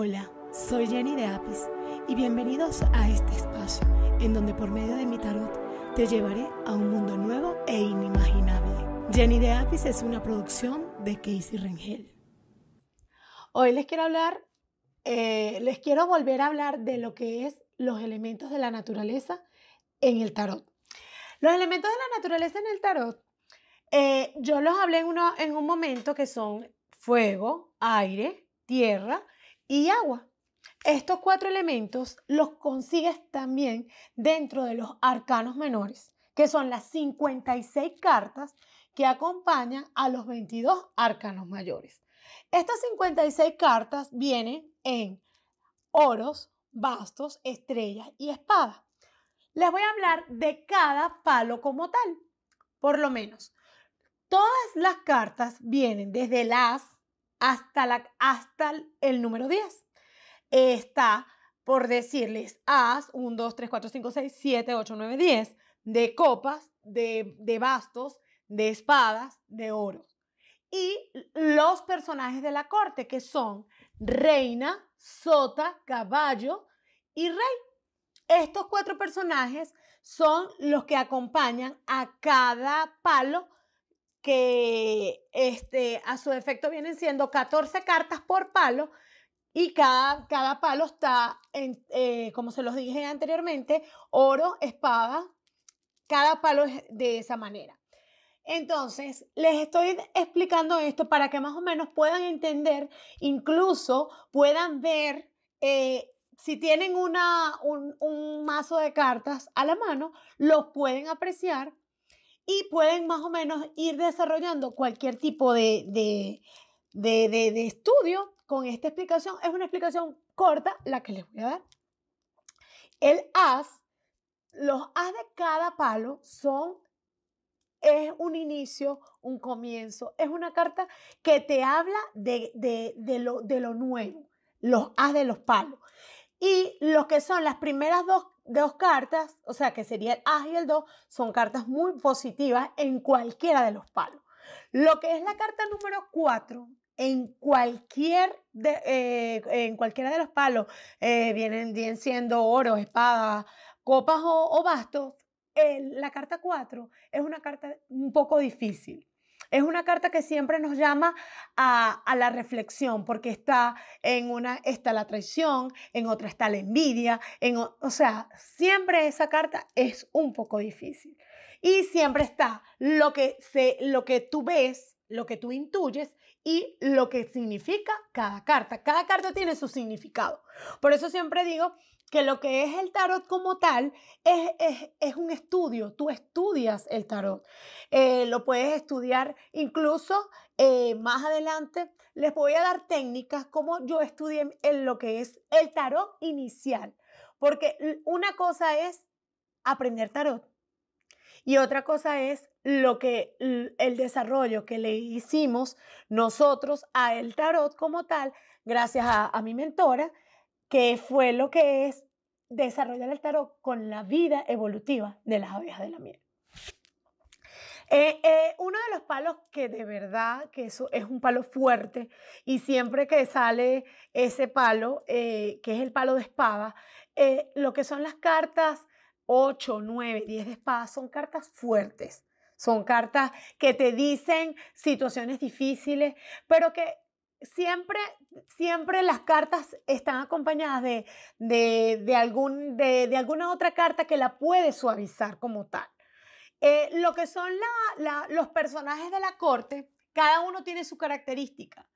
Hola, soy Jenny de Apis y bienvenidos a este espacio en donde por medio de mi tarot te llevaré a un mundo nuevo e inimaginable. Jenny de Apis es una producción de Casey Rengel. Hoy les quiero hablar, eh, les quiero volver a hablar de lo que es los elementos de la naturaleza en el tarot. Los elementos de la naturaleza en el tarot, eh, yo los hablé en, uno, en un momento que son fuego, aire, tierra y agua. Estos cuatro elementos los consigues también dentro de los arcanos menores, que son las 56 cartas que acompañan a los 22 arcanos mayores. Estas 56 cartas vienen en oros, bastos, estrellas y espadas. Les voy a hablar de cada palo como tal, por lo menos. Todas las cartas vienen desde las hasta, la, hasta el número 10. Está, por decirles, as, 1, 2, 3, 4, 5, 6, 7, 8, 9, 10, de copas, de, de bastos, de espadas, de oro. Y los personajes de la corte, que son reina, sota, caballo y rey. Estos cuatro personajes son los que acompañan a cada palo que este, a su efecto vienen siendo 14 cartas por palo y cada, cada palo está, en, eh, como se los dije anteriormente, oro, espada, cada palo es de esa manera. Entonces, les estoy explicando esto para que más o menos puedan entender, incluso puedan ver eh, si tienen una, un, un, mazo de cartas a la mano, los pueden apreciar y pueden más o menos ir desarrollando cualquier tipo de, de, de, estudio con esta explicación. Es una explicación corta la que les voy a dar. El as, los as de cada palo son es un inicio, un comienzo, es una carta que te habla de, de, de, lo, de lo nuevo, los as de los palos. Y lo que son las primeras dos dos cartas, o sea que sería el A y el 2, son cartas muy positivas en cualquiera de los palos. Lo que es la carta número 4, en cualquier eh, en cualquiera de los palos, eh, vienen, bien siendo oro, espada, copas o, bastos, la carta 4 es una carta un poco difícil. Es una carta que siempre nos llama a, la reflexión, porque está en una está la traición, en otra está la envidia, en, o sea, siempre esa carta es un poco difícil. Y siempre está lo que, se, lo que tú ves, lo que tú intuyes y lo que significa cada carta. Cada carta tiene su significado. Por eso siempre digo que lo que es el tarot como tal es, es, un estudio, tú estudias el tarot. Eh, lo puedes estudiar incluso eh, más adelante. Les voy a dar técnicas como yo estudié en lo que es el tarot inicial, porque una cosa es aprender tarot y otra cosa es lo que el desarrollo que le hicimos nosotros a el tarot como tal, gracias a, a mi mentora, que fue lo que es desarrollar el tarot con la vida evolutiva de las abejas de la miel. Eh, eh, uno de los palos que de verdad, que eso es un palo fuerte, y siempre que sale ese palo, eh, que es el palo de espada, lo que son las cartas 8, 9, 10 de espada, son cartas fuertes. Son cartas que te dicen situaciones difíciles, pero que siempre, siempre las cartas están acompañadas de, de, algún, de, alguna otra carta que la puede suavizar como tal. Eh, lo que son los personajes de la corte, cada uno tiene su característica.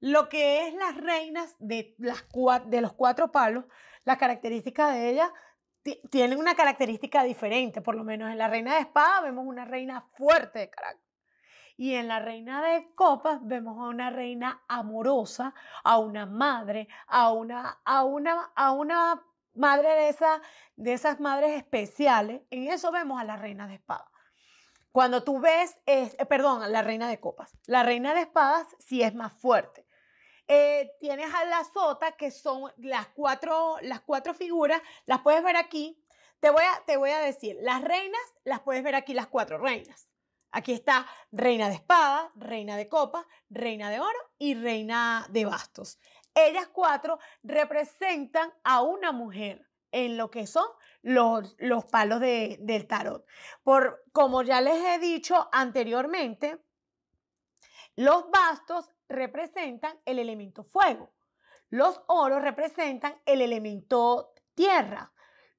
Lo que es las reinas de los cuatro palos, las características de ellas tienen una característica diferente. Por lo menos en la reina de espada vemos una reina fuerte de carácter. Y en la reina de copas vemos a una reina amorosa, a una madre, a una, a una, a una madre de, esa, de esas madres especiales. En eso vemos a la reina de espadas. Cuando tú ves, es, eh, perdón, la reina de copas. La reina de espadas sí es más fuerte. Eh, tienes a la sota, que son las cuatro, las cuatro figuras, las puedes ver aquí. Te voy, a, te voy a decir, las reinas las puedes ver aquí, las cuatro reinas. Aquí está reina de espada, reina de copa, reina de oro y reina de bastos. ellas cuatro representan a una mujer en lo que son los, los palos de, del tarot. Por, como ya les he dicho anteriormente, los bastos representan el elemento fuego. Los oros representan el elemento tierra.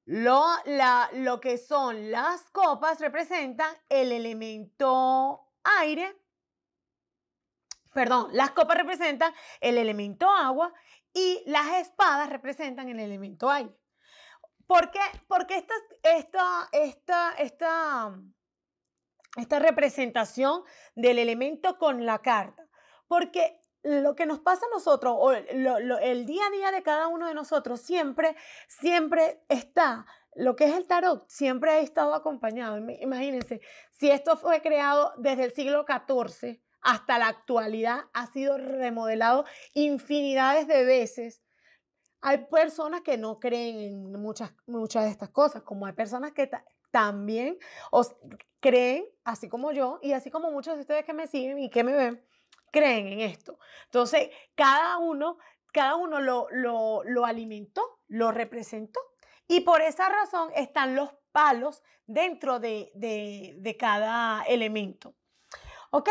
Lo, la, lo que son las copas representan el elemento aire. Perdón, las copas representan el elemento agua y las espadas representan el elemento aire. ¿Por qué? Porque esta, esta, esta, esta, esta representación del elemento con la carta. Porque lo que nos pasa a nosotros, o el día a día de cada uno de nosotros, siempre, siempre está, lo que es el tarot, siempre ha estado acompañado. Imagínense, si esto fue creado desde el siglo XIV hasta la actualidad, ha sido remodelado infinidades de veces hay personas que no creen en muchas, muchas de estas cosas, como hay personas que también os creen, así como yo, y así como muchos de ustedes que me siguen y que me ven, creen en esto. Entonces, cada uno, cada uno lo, lo, alimentó, lo representó, y por esa razón están los palos dentro de, de, de cada elemento. ¿Ok?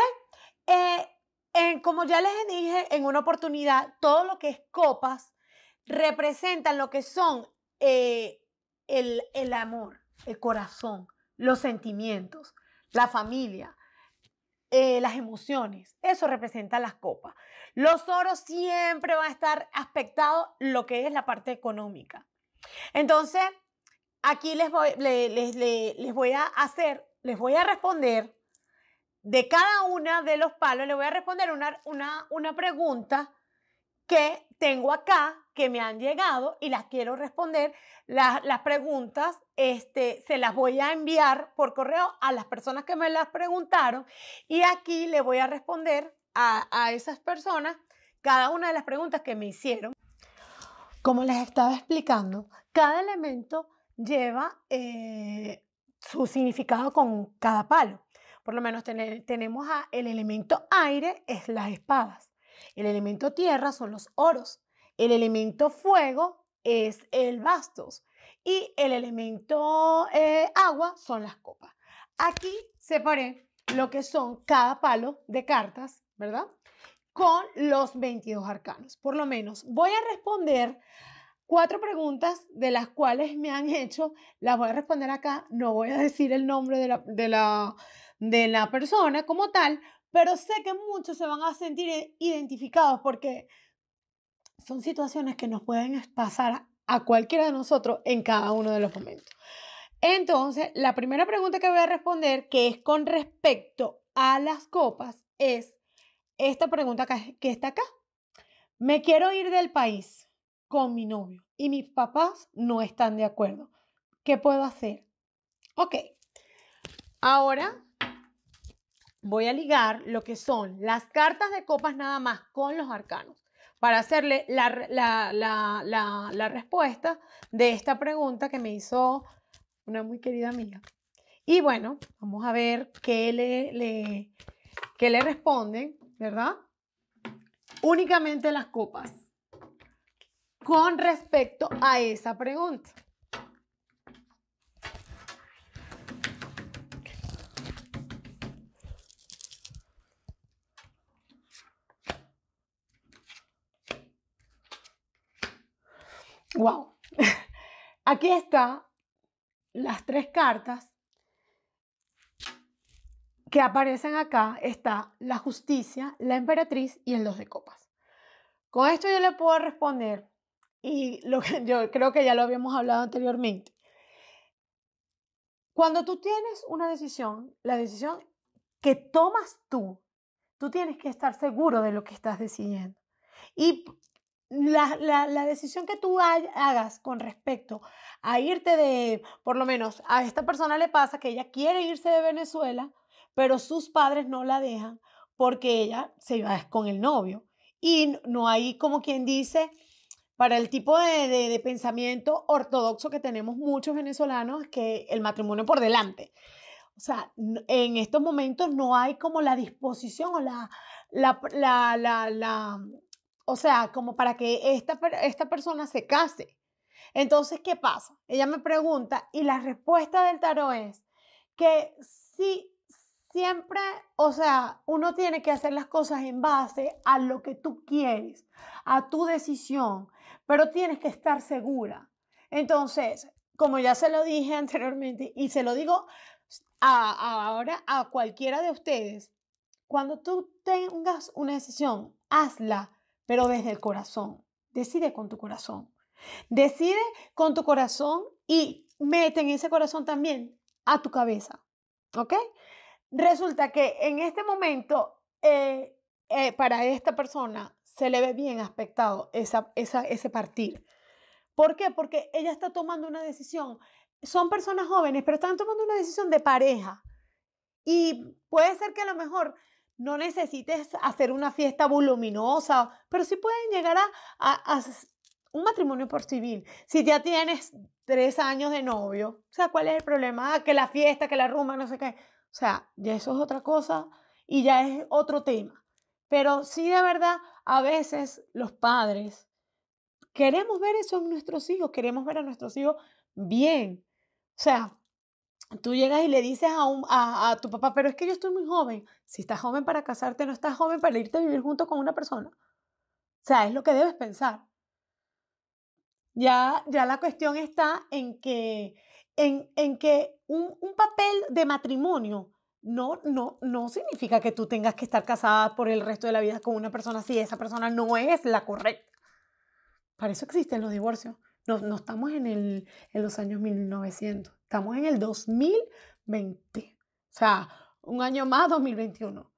Eh, como ya les dije en una oportunidad, todo lo que es copas, representan lo que son eh, el, el amor, el corazón, los sentimientos, la familia, eh, las emociones. Eso representa las copas. Los oros siempre van a estar aspectados lo que es la parte económica. Entonces, aquí les voy, les, les, voy a hacer, les voy a responder de cada una de los palos, les voy a responder una, una, una pregunta que tengo acá que me han llegado y las quiero responder. las preguntas este, se las voy a enviar por correo a las personas que me las preguntaron y aquí le voy a responder a, esas personas cada una de las preguntas que me hicieron. Como les estaba explicando, cada elemento lleva eh, su significado con cada palo. Por lo menos tenemos a el elemento aire, es las espadas. El elemento tierra son los oros. El elemento fuego es el bastos. Y el elemento eh, agua son las copas. Aquí separé lo que son cada palo de cartas, ¿verdad? Con los 22 arcanos. Por lo menos voy a responder cuatro preguntas de las cuales me han hecho. Las voy a responder acá. No voy a decir el nombre de la, de la, de la persona como tal, pero sé que muchos se van a sentir identificados porque son situaciones que nos pueden pasar a cualquiera de nosotros en cada uno de los momentos. Entonces, la primera pregunta que voy a responder, que es con respecto a las copas, es esta pregunta que está acá. Me quiero ir del país con mi novio y mis papás no están de acuerdo. ¿Qué puedo hacer? Ok. Ahora voy a ligar lo que son las cartas de copas nada más con los arcanos para hacerle la, la, respuesta de esta pregunta que me hizo una muy querida amiga. Y bueno, vamos a ver qué le, le, qué le responden, ¿verdad? Únicamente las copas con respecto a esa pregunta. Wow. Aquí está las tres cartas que aparecen acá. Está la justicia, la emperatriz y el dos de copas. Con esto yo le puedo responder y lo que yo creo que ya lo habíamos hablado anteriormente. Cuando tú tienes una decisión, la decisión que tomas tú, tú tienes que estar seguro de lo que estás decidiendo. Y la, decisión que tú hagas con respecto a irte de, por lo menos a esta persona le pasa que ella quiere irse de Venezuela, pero sus padres no la dejan porque ella se iba con el novio. Y no hay como quien dice, para el tipo de, de pensamiento ortodoxo que tenemos muchos venezolanos, que el matrimonio por delante. O sea, en estos momentos no hay como la disposición o la, la, la, la o sea, como para que esta, esta persona se case. Entonces, ¿qué pasa? Ella me pregunta y la respuesta del tarot es que si siempre, o sea, uno tiene que hacer las cosas en base a lo que tú quieres, a tu decisión, pero tienes que estar segura. Entonces, como ya se lo dije anteriormente y se lo digo ahora a cualquiera de ustedes, cuando tú tengas una decisión, hazla, pero desde el corazón. Decide con tu corazón. Decide con tu corazón y mete en ese corazón también a tu cabeza. ¿Ok? Resulta que en este momento, eh, eh, para esta persona se le ve bien aspectado esa, ese partir. ¿Por qué? Porque ella está tomando una decisión. Son personas jóvenes, pero están tomando una decisión de pareja. Y puede ser que a lo mejor no necesites hacer una fiesta voluminosa, pero sí pueden llegar a, un matrimonio por civil. Si ya tienes tres años de novio, o sea, ¿cuál es el problema? Ah, que la fiesta, que la rumba, no sé qué. O sea, ya eso es otra cosa y ya es otro tema. Pero sí, de verdad, a veces los padres queremos ver eso en nuestros hijos, queremos ver a nuestros hijos bien. O sea, tú llegas y le dices a, un, a, tu papá, pero es que yo estoy muy joven. Si estás joven para casarte, no estás joven para irte a vivir junto con una persona. O sea, es lo que debes pensar. Ya, ya la cuestión está en que, en, en que un, un, papel de matrimonio no, no, no significa que tú tengas que estar casada por el resto de la vida con una persona si esa persona no es la correcta. Para eso existen los divorcios. No, estamos en, el, en los años 1900. Estamos en el 2020. O sea, un año más, 2021.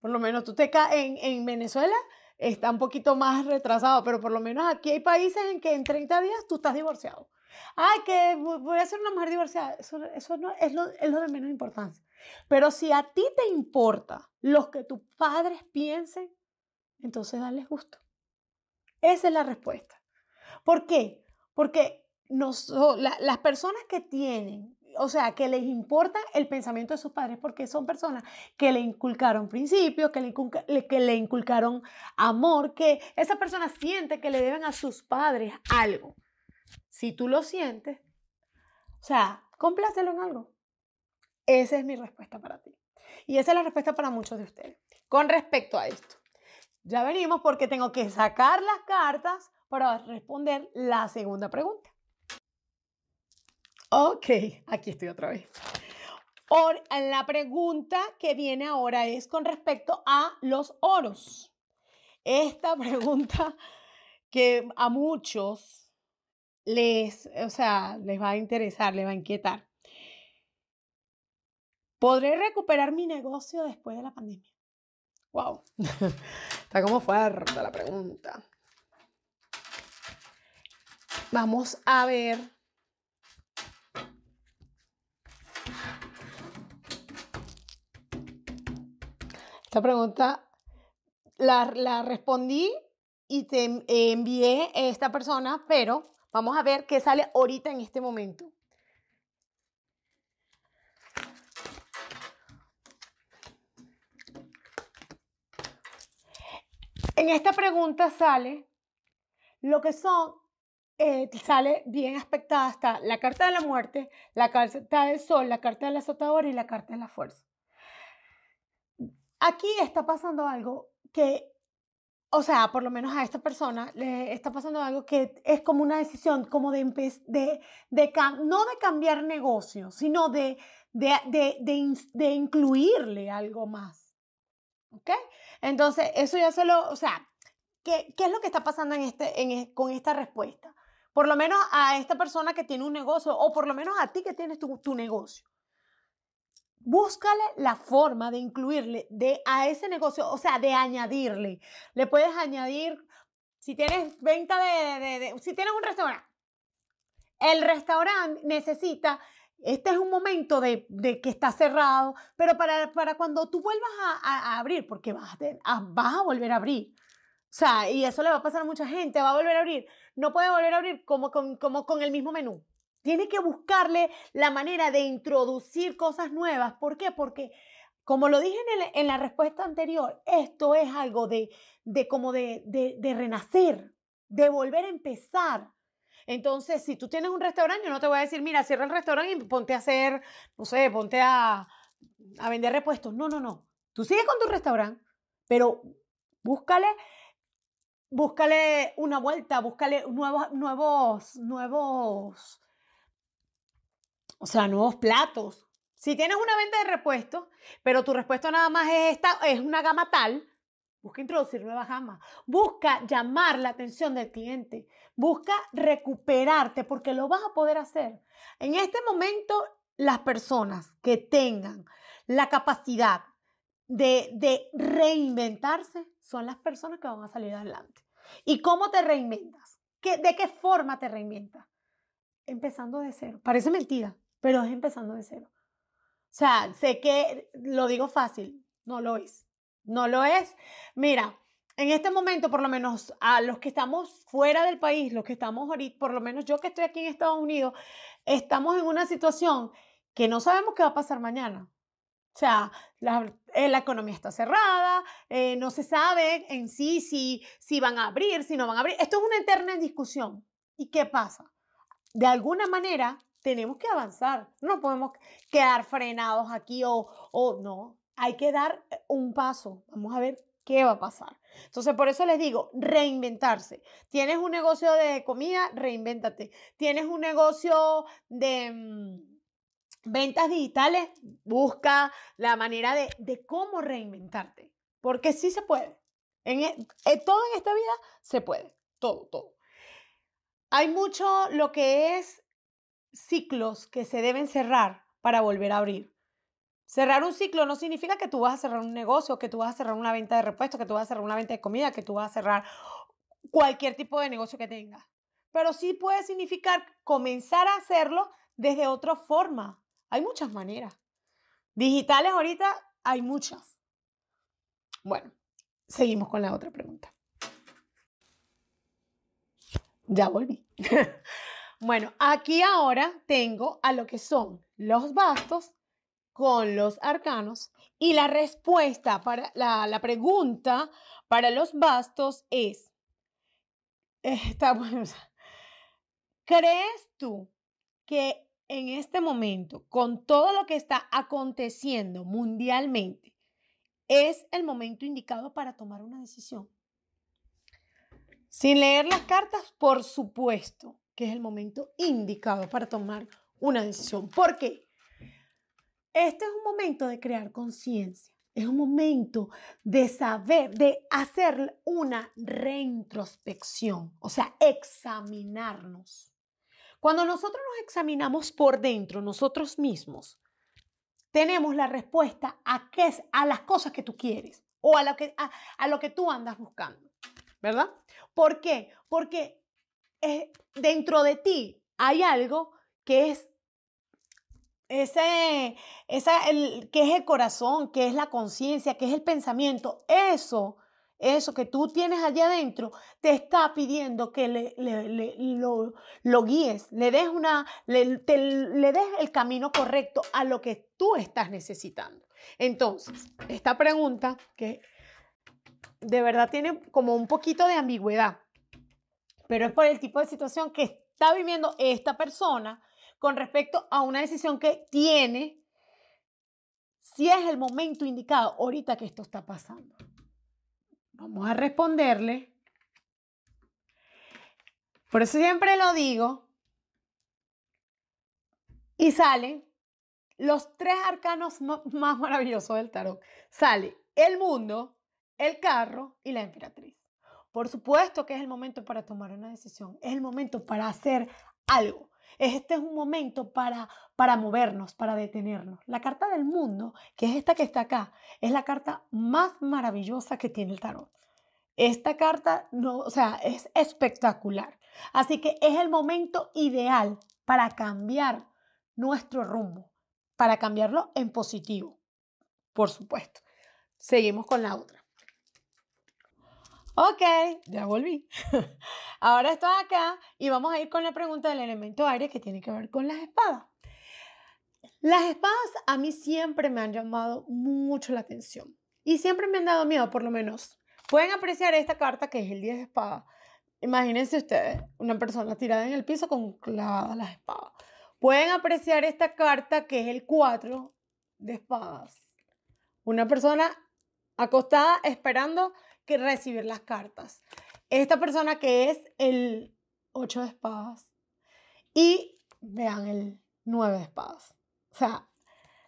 Por lo menos tú te caes en, en Venezuela, está un poquito más retrasado, pero por lo menos aquí hay países en que en 30 días tú estás divorciado. Ay, que voy a ser una mujer divorciada. Eso, eso no, es, lo, es lo de menos importancia. Pero si a ti te importa lo que tus padres piensen, entonces dale gusto. Esa es la respuesta. ¿Por qué? Porque las personas que tienen, o sea, que les importa el pensamiento de sus padres, porque son personas que le inculcaron principios, que le, que le inculcaron amor, que esa persona siente que le deben a sus padres algo. Si tú lo sientes, o sea, complácelo en algo. Esa es mi respuesta para ti. Y esa es la respuesta para muchos de ustedes. Con respecto a esto, ya venimos porque tengo que sacar las cartas para responder la segunda pregunta. Ok, aquí estoy otra vez. la pregunta que viene ahora es con respecto a los oros. Esta pregunta que a muchos les, o sea, les va a interesar, les va a inquietar. ¿Podré recuperar mi negocio después de la pandemia? Wow, está como fuerte la pregunta. Vamos a ver Esta pregunta la, respondí y te envié esta persona, pero vamos a ver qué sale ahorita en este momento. En esta pregunta sale lo que son, eh, sale bien aspectada hasta la carta de la muerte, la carta del sol, la carta del azotador y la carta de la fuerza. Aquí está pasando algo que, o sea, por lo menos a esta persona le está pasando algo que es como una decisión, como de, de, de no de cambiar negocio, sino de, de, de, incluirle algo más. ¿Ok? Entonces, eso ya se lo, o sea, ¿qué, qué es lo que está pasando en este, en, con esta respuesta? Por lo menos a esta persona que tiene un negocio, o por lo menos a ti que tienes tu, tu negocio búscale la forma de incluirle de, a ese negocio, o sea, de añadirle. Le puedes añadir, si tienes venta de, si tienes un restaurante, el restaurante necesita, este es un momento de, que está cerrado, pero para, para cuando tú vuelvas a, abrir, porque vas a, vas a volver a abrir. O sea, y eso le va a pasar a mucha gente, va a volver a abrir. No puede volver a abrir como como con el mismo menú. Tiene que buscarle la manera de introducir cosas nuevas. ¿Por qué? Porque como lo dije en, la respuesta anterior, esto es algo de, de como de, de, renacer, de volver a empezar. Entonces, si tú tienes un restaurante, yo no te voy a decir, mira, cierra el restaurante y ponte a hacer, no sé, ponte a, a vender repuestos. No, no, no. Tú sigues con tu restaurante, pero búscale, búscale una vuelta, búscale nuevos, nuevos, nuevos, o sea, nuevos platos, si tienes una venta de repuestos, pero tu repuesto nada más es, esta, es una gama tal, busca introducir nuevas gamas. Busca llamar la atención del cliente. Busca recuperarte porque lo vas a poder hacer. En este momento, las personas que tengan la capacidad de reinventarse son las personas que van a salir adelante. ¿Y cómo te reinventas? ¿Qué, ¿De qué forma te reinventas? Empezando de cero. Parece mentira, pero es empezando de cero. O sea, sé que lo digo fácil, no lo es. No lo es. Mira, en este momento, por lo menos a los que estamos fuera del país, los que estamos ahorita, por lo menos yo que estoy aquí en Estados Unidos, estamos en una situación que no sabemos qué va a pasar mañana. O sea, la, eh, la economía está cerrada, eh, no se sabe en sí si, si van a abrir, si no van a abrir. Esto es una eterna discusión. ¿Y qué pasa? De alguna manera, tenemos que avanzar. No podemos quedar frenados aquí o, o no. Hay que dar eh, un paso. Vamos a ver qué va a pasar. Entonces, por eso les digo, reinventarse. Tienes un negocio de comida, reinvéntate. Tienes un negocio de mm, ventas digitales, busca la manera de, de, cómo reinventarte. Porque sí se puede. En, e, todo en esta vida se puede. Todo, todo. Hay mucho lo que es ciclos que se deben cerrar para volver a abrir. Cerrar un ciclo no significa que tú vas a cerrar un negocio, que tú vas a cerrar una venta de repuestos, que tú vas a cerrar una venta de comida, que tú vas a cerrar cualquier tipo de negocio que tengas. Pero sí puede significar comenzar a hacerlo desde otra forma. Hay muchas maneras. Digitales ahorita hay muchas. Bueno, seguimos con la otra pregunta. Ya volví. Bueno, aquí ahora tengo a lo que son los bastos con los arcanos y la respuesta para la, pregunta para los bastos es, está bueno, ¿crees tú que en este momento, con todo lo que está aconteciendo mundialmente, es el momento indicado para tomar una decisión? Sin leer las cartas, por supuesto que es el momento indicado para tomar una decisión. ¿Por qué? Este es un momento de crear conciencia, es un momento de saber, de hacer una reintrospección, o sea, examinarnos. Cuando nosotros nos examinamos por dentro, nosotros mismos, tenemos la respuesta a, qué es, a las cosas que tú quieres o a lo que, a, lo que tú andas buscando, ¿verdad? ¿Por qué? Porque dentro de ti hay algo que es ese, esa, el, que es el corazón, que es la conciencia, que es el pensamiento, eso, eso que tú tienes allá adentro, te está pidiendo que le, lo, guíes, le des, una, le, le des el camino correcto a lo que tú estás necesitando. Entonces, esta pregunta que de verdad tiene como un poquito de ambigüedad, pero es por el tipo de situación que está viviendo esta persona con respecto a una decisión que tiene, si es el momento indicado ahorita que esto está pasando. Vamos a responderle. Por eso siempre lo digo. Y salen los tres arcanos más maravillosos del tarot. Sale el mundo, el carro y la emperatriz. Por supuesto que es el momento para tomar una decisión, es el momento para hacer algo. Este es un momento para, para movernos, para detenernos. La carta del mundo, que es esta que está acá, es la carta más maravillosa que tiene el tarot. Esta carta, no, o sea, es espectacular. Así que es el momento ideal para cambiar nuestro rumbo, para cambiarlo en positivo, por supuesto. Seguimos con la otra. Ok, ya volví. Ahora estoy acá y vamos a ir con la pregunta del elemento aire que tiene que ver con las espadas. Las espadas a mí siempre me han llamado mucho la atención y siempre me han dado miedo, por lo menos. Pueden apreciar esta carta que es el 10 de espadas. Imagínense ustedes, una persona tirada en el piso con clavadas las espadas. Pueden apreciar esta carta que es el 4 de espadas. Una persona acostada esperando recibir las cartas. Esta persona que es el 8 de espadas. Y vean el 9 de espadas. O sea,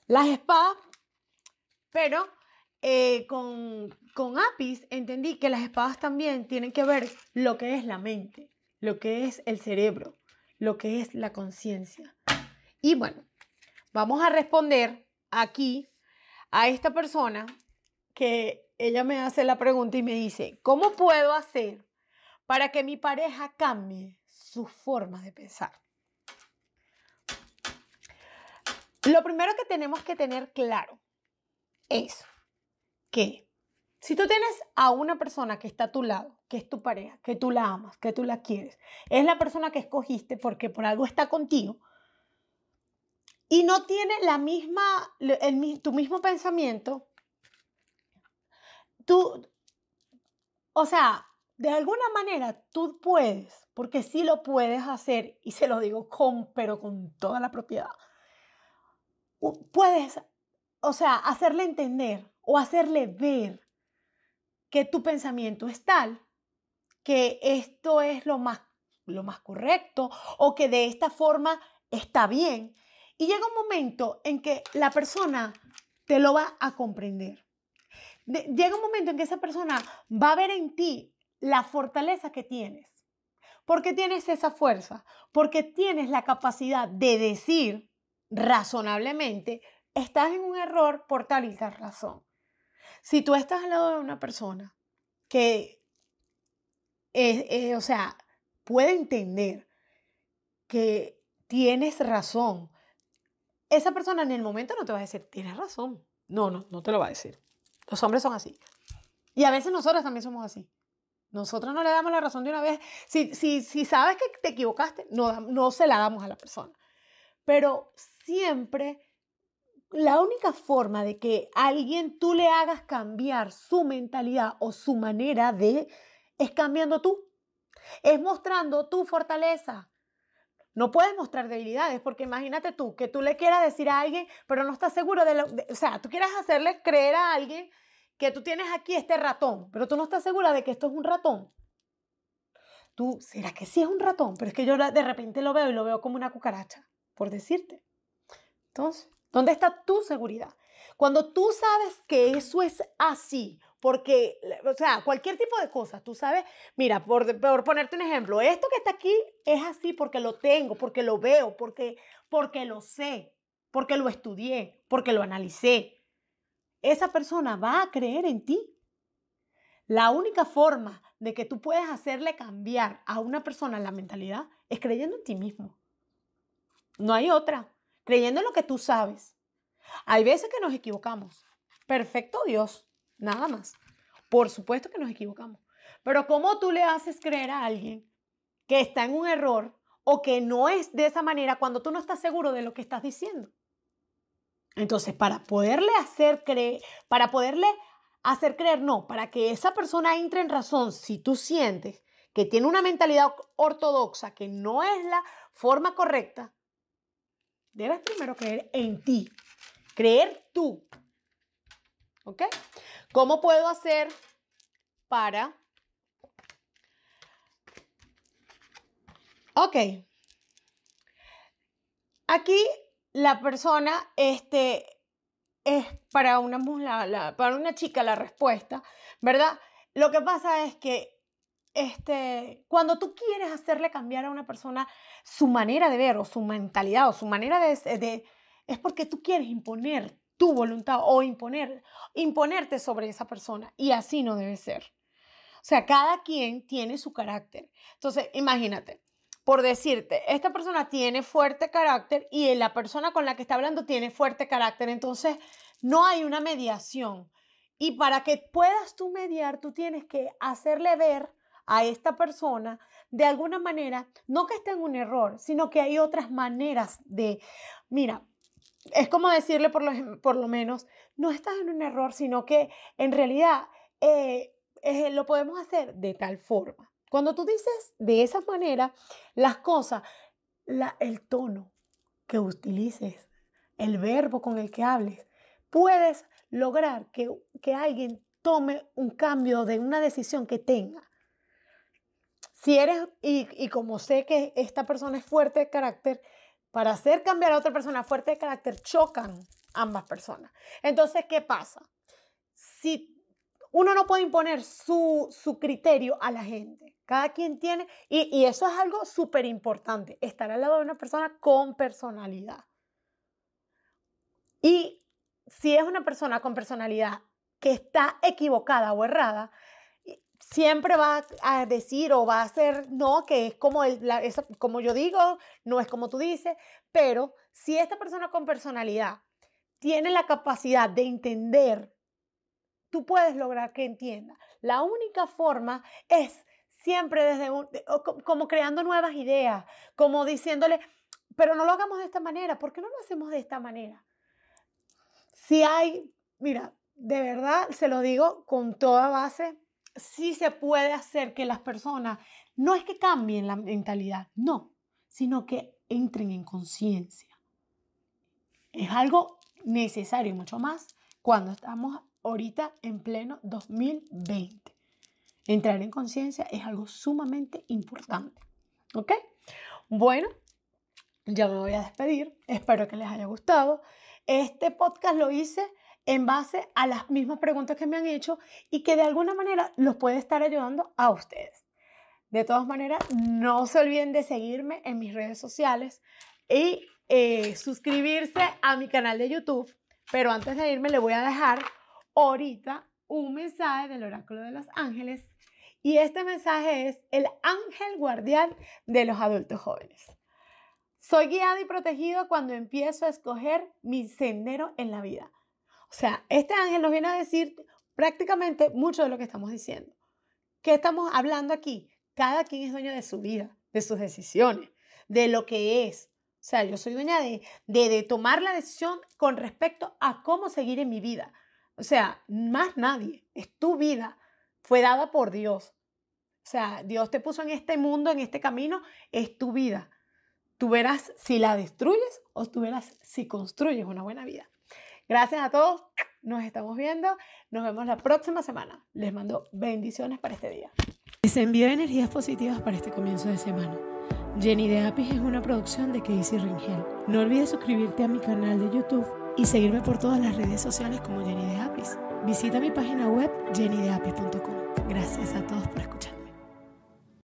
las espadas, pero eh, con, con Apis entendí que las espadas también tienen que ver lo que es la mente, lo que es el cerebro, lo que es la conciencia. Y bueno, vamos a responder aquí a esta persona que ella me hace la pregunta y me dice, ¿cómo puedo hacer para que mi pareja cambie su forma de pensar? Lo primero que tenemos que tener claro es que si tú tienes a una persona que está a tu lado, que es tu pareja, que tú la amas, que tú la quieres, es la persona que escogiste porque por algo está contigo y no tiene la misma, tu mismo pensamiento, tú, o sea, de alguna manera tú puedes, porque sí lo puedes hacer, y se lo digo con, pero con toda la propiedad puedes, o sea, hacerle entender o hacerle ver que tu pensamiento es tal, que esto es lo más, lo más correcto o que de esta forma está bien. Y llega un momento en que la persona te lo va a comprender. Llega un momento en que esa persona va a ver en ti la fortaleza que tienes. porque tienes esa fuerza? Porque tienes la capacidad de decir, razonablemente, estás en un error por tal y tal razón. Si tú estás al lado de una persona que, o sea, puede entender que tienes razón, esa persona en el momento no te va a decir, tienes razón. No, no, no te lo va a decir. Los hombres son así. Y a veces nosotras también somos así. Nosotros no le damos la razón de una vez. Si, si, si sabes que te equivocaste, no, no se la damos a la persona. Pero siempre la única forma de que alguien tú le hagas cambiar su mentalidad o su manera de es cambiando tú. Es mostrando tu fortaleza. No puedes mostrar debilidades porque imagínate tú que tú le quieras decir a alguien, pero no estás seguro de lo, o sea, tú quieras hacerle creer a alguien que tú tienes aquí este ratón, pero tú no estás segura de que esto es un ratón. Tú, ¿será que sí es un ratón? Pero es que yo de repente lo veo y lo veo como una cucaracha, por decirte. Entonces, ¿dónde está tu seguridad? Cuando tú sabes que eso es así, porque, o sea, cualquier tipo de cosa, tú sabes, mira, por, por, ponerte un ejemplo, esto que está aquí es así porque lo tengo, porque lo veo, porque, porque lo sé, porque lo estudié, porque lo analicé. Esa persona va a creer en ti. La única forma de que tú puedes hacerle cambiar a una persona la mentalidad es creyendo en ti mismo. No hay otra creyendo en lo que tú sabes. Hay veces que nos equivocamos. Perfecto Dios, nada más. Por supuesto que nos equivocamos. Pero ¿cómo tú le haces creer a alguien que está en un error o que no es de esa manera cuando tú no estás seguro de lo que estás diciendo? Entonces, para poderle hacer creer, para poderle hacer creer, no, para que esa persona entre en razón, si tú sientes que tiene una mentalidad ortodoxa, que no es la forma correcta, Debes primero creer en ti. Creer tú. ¿Ok? ¿Cómo puedo hacer para... Ok. Aquí la persona, este, es para una, para una chica la respuesta, ¿verdad? Lo que pasa es que este, cuando tú quieres hacerle cambiar a una persona su manera de ver o su mentalidad o su manera de, es porque tú quieres imponer tu voluntad o imponer, imponerte sobre esa persona y así no debe ser. O sea, cada quien tiene su carácter. Entonces, imagínate, por decirte, esta persona tiene fuerte carácter y la persona con la que está hablando tiene fuerte carácter, entonces no hay una mediación. Y para que puedas tú mediar, tú tienes que hacerle ver a esta persona de alguna manera, no que esté en un error, sino que hay otras maneras de, mira, es como decirle por lo, por lo menos, no estás en un error, sino que en realidad eh, eh, lo podemos hacer de tal forma. Cuando tú dices de esa manera las cosas, la, el tono que utilices, el verbo con el que hables, puedes lograr que, que alguien tome un cambio de una decisión que tenga. Si eres, y, y como sé que esta persona es fuerte de carácter, para hacer cambiar a otra persona fuerte de carácter, chocan ambas personas. Entonces, ¿qué pasa? Si uno no puede imponer su, su criterio a la gente, cada quien tiene, y, y eso es algo súper importante, estar al lado de una persona con personalidad. Y si es una persona con personalidad que está equivocada o errada, siempre va a decir o va a hacer, no, que es como, el, como yo digo, no es como tú dices, pero si esta persona con personalidad tiene la capacidad de entender, tú puedes lograr que entienda. La única forma es siempre desde un, como creando nuevas ideas, como diciéndole, pero no lo hagamos de esta manera, ¿por qué no lo hacemos de esta manera? Si hay, mira, de verdad se lo digo con toda base, sí se puede hacer que las personas, no es que cambien la mentalidad, no, sino que entren en conciencia. Es algo necesario, mucho más cuando estamos ahorita en pleno 2020. Entrar en conciencia es algo sumamente importante. ¿Ok? Bueno, ya me voy a despedir. Espero que les haya gustado. Este podcast lo hice en base a las mismas preguntas que me han hecho y que de alguna manera los puede estar ayudando a ustedes. De todas maneras, no se olviden de seguirme en mis redes sociales y eh, suscribirse a mi canal de YouTube. Pero antes de irme, le voy a dejar ahorita un mensaje del oráculo de los ángeles. Y este mensaje es el ángel guardián de los adultos jóvenes. Soy guiado y protegido cuando empiezo a escoger mi sendero en la vida. O sea, este ángel nos viene a decir prácticamente mucho de lo que estamos diciendo. ¿Qué estamos hablando aquí? Cada quien es dueño de su vida, de sus decisiones, de lo que es. O sea, yo soy dueña de, de, de tomar la decisión con respecto a cómo seguir en mi vida. O sea, más nadie. Es tu vida. Fue dada por Dios. O sea, Dios te puso en este mundo, en este camino. Es tu vida. Tú verás si la destruyes o tú verás si construyes una buena vida. Gracias a todos. Nos estamos viendo. Nos vemos la próxima semana. Les mando bendiciones para este día. Les envío energías positivas para este comienzo de semana. Jenny de Apis es una producción de Casey Ringel. No olvides suscribirte a mi canal de YouTube y seguirme por todas las redes sociales como Jenny de Apis. Visita mi página web jennydeapis.com. Gracias a todos por escuchar.